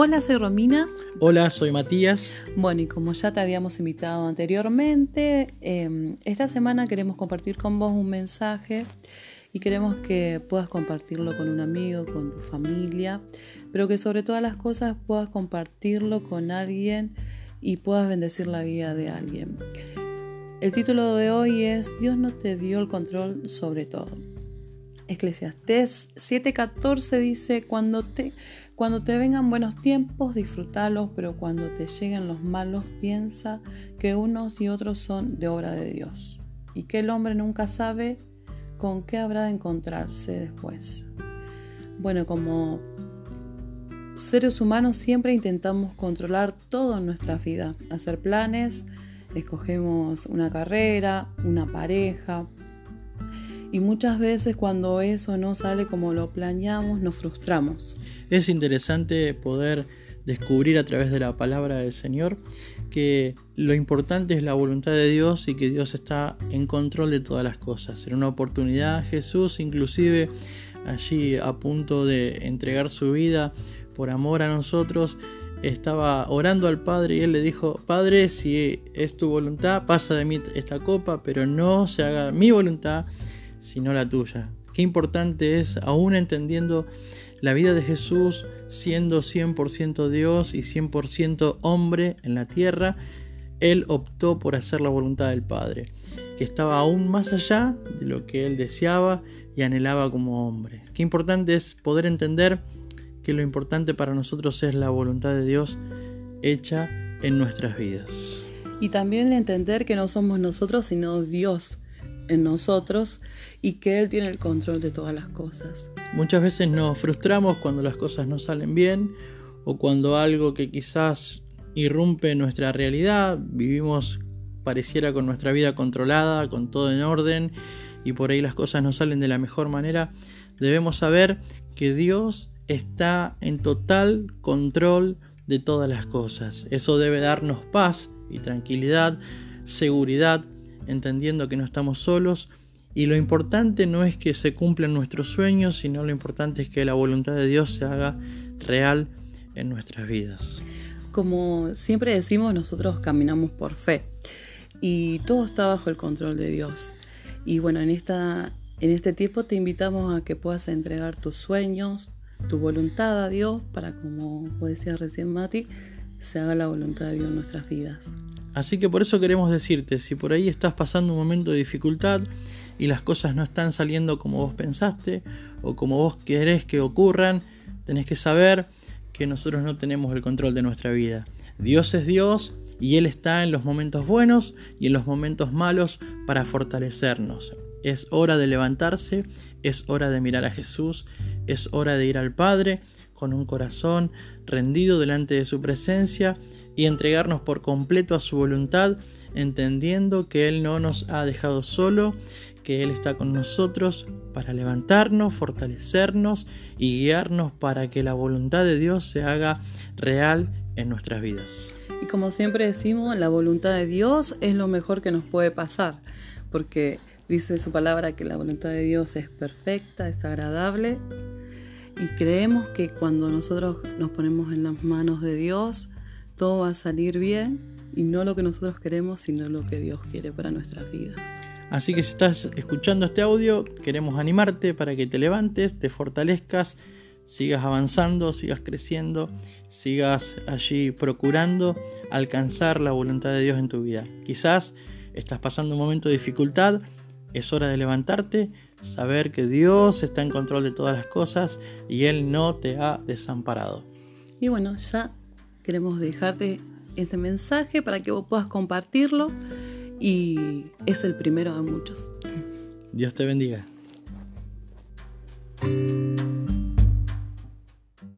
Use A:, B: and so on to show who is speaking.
A: Hola, soy Romina.
B: Hola, soy Matías.
A: Bueno, y como ya te habíamos invitado anteriormente, em, esta semana queremos compartir con vos un mensaje y queremos que puedas compartirlo con un amigo, con tu familia, pero que sobre todas las cosas puedas compartirlo con alguien y puedas bendecir la vida de alguien. El título de hoy es Dios no te dio el control sobre todo. Eclesiastés 7:14 dice, cuando te, cuando te vengan buenos tiempos, disfrútalos, pero cuando te lleguen los malos, piensa que unos y otros son de obra de Dios, y que el hombre nunca sabe con qué habrá de encontrarse después. Bueno, como seres humanos siempre intentamos controlar todo en nuestra vida, hacer planes, escogemos una carrera, una pareja, y muchas veces cuando eso no sale como lo planeamos, nos frustramos.
B: Es interesante poder descubrir a través de la palabra del Señor que lo importante es la voluntad de Dios y que Dios está en control de todas las cosas. En una oportunidad Jesús inclusive allí a punto de entregar su vida por amor a nosotros, estaba orando al Padre y él le dijo, Padre, si es tu voluntad, pasa de mí esta copa, pero no se haga mi voluntad, sino la tuya. Qué importante es, aún entendiendo la vida de Jesús, siendo 100% Dios y 100% hombre en la tierra, Él optó por hacer la voluntad del Padre, que estaba aún más allá de lo que Él deseaba y anhelaba como hombre. Qué importante es poder entender que lo importante para nosotros es la voluntad de Dios hecha en nuestras vidas.
A: Y también entender que no somos nosotros, sino Dios en nosotros y que Él tiene el control de todas las cosas.
B: Muchas veces nos frustramos cuando las cosas no salen bien o cuando algo que quizás irrumpe nuestra realidad, vivimos pareciera con nuestra vida controlada, con todo en orden y por ahí las cosas no salen de la mejor manera, debemos saber que Dios está en total control de todas las cosas. Eso debe darnos paz y tranquilidad, seguridad entendiendo que no estamos solos y lo importante no es que se cumplan nuestros sueños, sino lo importante es que la voluntad de Dios se haga real en nuestras vidas.
A: Como siempre decimos, nosotros caminamos por fe y todo está bajo el control de Dios. Y bueno, en, esta, en este tiempo te invitamos a que puedas entregar tus sueños, tu voluntad a Dios, para como decía recién Mati, se haga la voluntad de Dios en nuestras vidas.
B: Así que por eso queremos decirte, si por ahí estás pasando un momento de dificultad y las cosas no están saliendo como vos pensaste o como vos querés que ocurran, tenés que saber que nosotros no tenemos el control de nuestra vida. Dios es Dios y Él está en los momentos buenos y en los momentos malos para fortalecernos. Es hora de levantarse, es hora de mirar a Jesús, es hora de ir al Padre con un corazón rendido delante de su presencia y entregarnos por completo a su voluntad, entendiendo que Él no nos ha dejado solo, que Él está con nosotros para levantarnos, fortalecernos y guiarnos para que la voluntad de Dios se haga real en nuestras vidas.
A: Y como siempre decimos, la voluntad de Dios es lo mejor que nos puede pasar, porque dice su palabra que la voluntad de Dios es perfecta, es agradable, y creemos que cuando nosotros nos ponemos en las manos de Dios, todo va a salir bien y no lo que nosotros queremos, sino lo que Dios quiere para nuestras vidas.
B: Así que si estás escuchando este audio, queremos animarte para que te levantes, te fortalezcas, sigas avanzando, sigas creciendo, sigas allí procurando alcanzar la voluntad de Dios en tu vida. Quizás estás pasando un momento de dificultad, es hora de levantarte, saber que Dios está en control de todas las cosas y Él no te ha desamparado.
A: Y bueno, ya queremos dejarte este mensaje para que vos puedas compartirlo y es el primero de muchos.
B: Dios te bendiga.